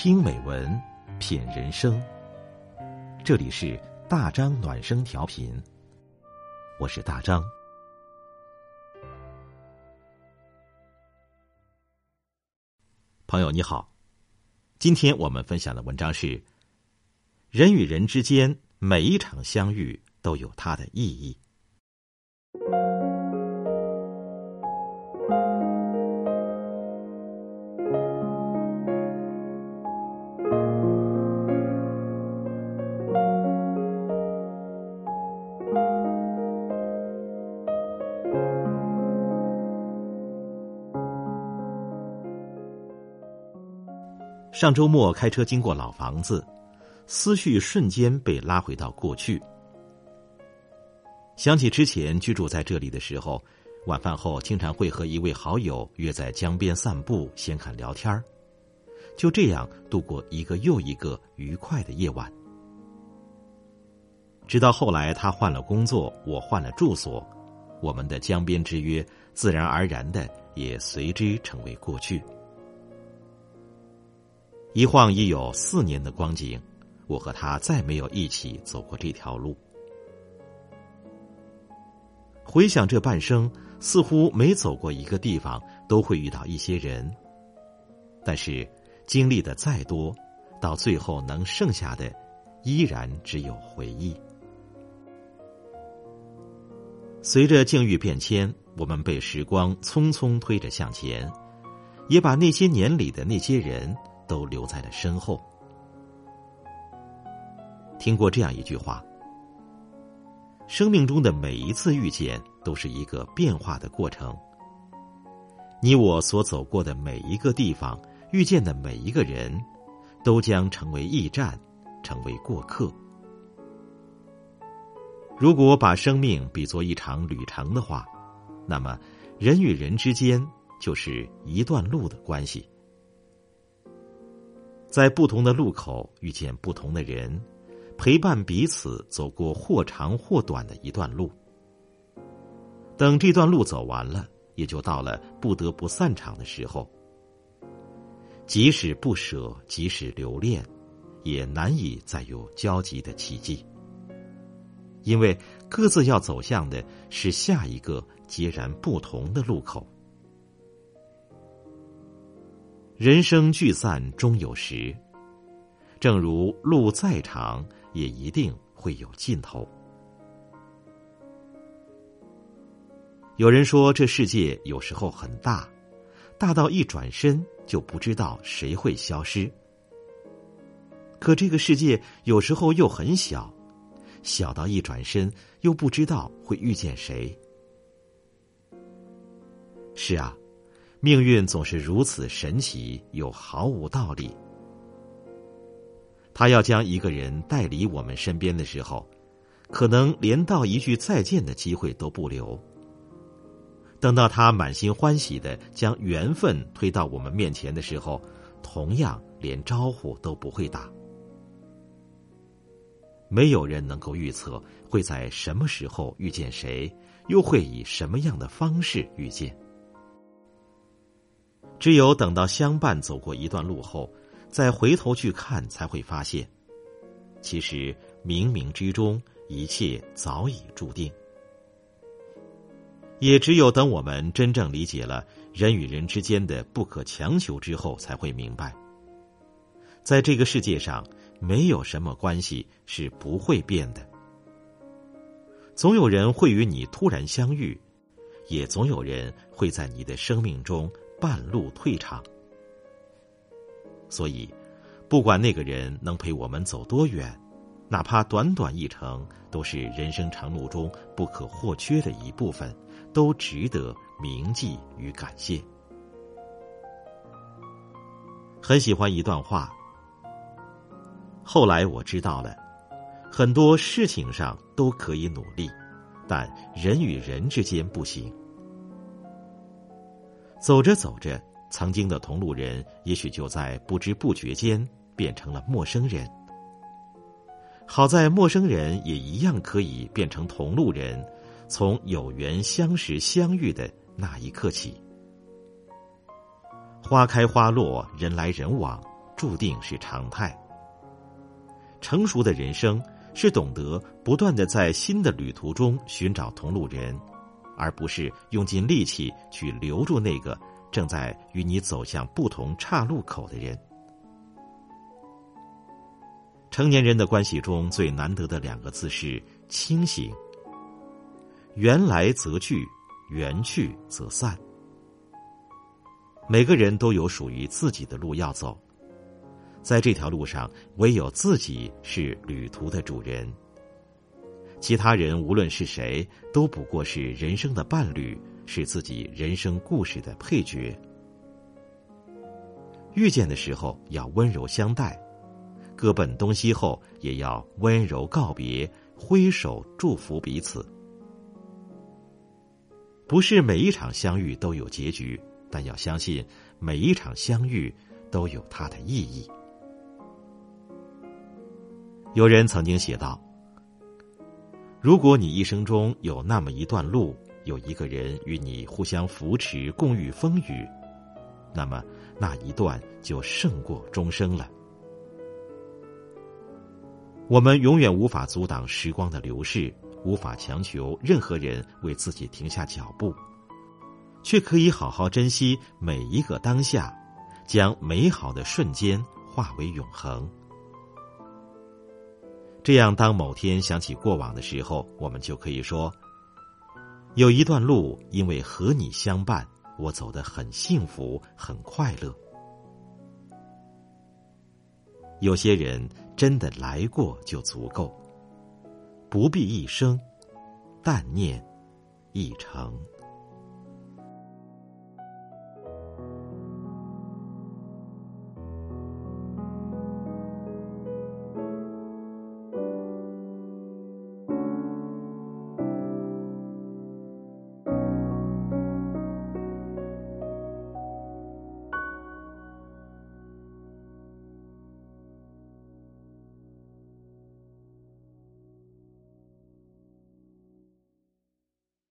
听美文，品人生。这里是大张暖声调频，我是大张。朋友你好，今天我们分享的文章是：人与人之间每一场相遇都有它的意义。上周末开车经过老房子，思绪瞬间被拉回到过去。想起之前居住在这里的时候，晚饭后经常会和一位好友约在江边散步、闲侃聊天儿就这样度过一个又一个愉快的夜晚。直到后来他换了工作，我换了住所，我们的江边之约自然而然的也随之成为过去。一晃已有四年的光景，我和他再没有一起走过这条路。回想这半生，似乎每走过一个地方，都会遇到一些人。但是经历的再多，到最后能剩下的，依然只有回忆。随着境遇变迁，我们被时光匆匆推着向前，也把那些年里的那些人。都留在了身后。听过这样一句话：生命中的每一次遇见都是一个变化的过程。你我所走过的每一个地方，遇见的每一个人，都将成为驿站，成为过客。如果把生命比作一场旅程的话，那么人与人之间就是一段路的关系。在不同的路口遇见不同的人，陪伴彼此走过或长或短的一段路。等这段路走完了，也就到了不得不散场的时候。即使不舍，即使留恋，也难以再有交集的奇迹。因为各自要走向的是下一个截然不同的路口。人生聚散终有时，正如路再长，也一定会有尽头。有人说，这世界有时候很大，大到一转身就不知道谁会消失；可这个世界有时候又很小，小到一转身又不知道会遇见谁。是啊。命运总是如此神奇，又毫无道理。他要将一个人带离我们身边的时候，可能连道一句再见的机会都不留。等到他满心欢喜的将缘分推到我们面前的时候，同样连招呼都不会打。没有人能够预测会在什么时候遇见谁，又会以什么样的方式遇见。只有等到相伴走过一段路后，再回头去看，才会发现，其实冥冥之中一切早已注定。也只有等我们真正理解了人与人之间的不可强求之后，才会明白，在这个世界上，没有什么关系是不会变的。总有人会与你突然相遇，也总有人会在你的生命中。半路退场，所以，不管那个人能陪我们走多远，哪怕短短一程，都是人生长路中不可或缺的一部分，都值得铭记与感谢。很喜欢一段话，后来我知道了，很多事情上都可以努力，但人与人之间不行。走着走着，曾经的同路人，也许就在不知不觉间变成了陌生人。好在陌生人也一样可以变成同路人，从有缘相识相遇的那一刻起。花开花落，人来人往，注定是常态。成熟的人生是懂得不断的在新的旅途中寻找同路人，而不是用尽力气去留住那个正在与你走向不同岔路口的人。成年人的关系中最难得的两个字是清醒。缘来则聚，缘去则散。每个人都有属于自己的路要走，在这条路上，唯有自己是旅途的主人。其他人无论是谁，都不过是人生的伴侣，是自己人生故事的配角。遇见的时候要温柔相待。各奔东西后，也要温柔告别，挥手祝福彼此。不是每一场相遇都有结局，但要相信每一场相遇都有它的意义。有人曾经写道：“如果你一生中有那么一段路，有一个人与你互相扶持，共遇风雨，那么那一段就胜过终生了。”我们永远无法阻挡时光的流逝，无法强求任何人为自己停下脚步，却可以好好珍惜每一个当下，将美好的瞬间化为永恒。这样，当某天想起过往的时候，我们就可以说：有一段路，因为和你相伴，我走得很幸福，很快乐。有些人。真的来过就足够，不必一生，但念一程。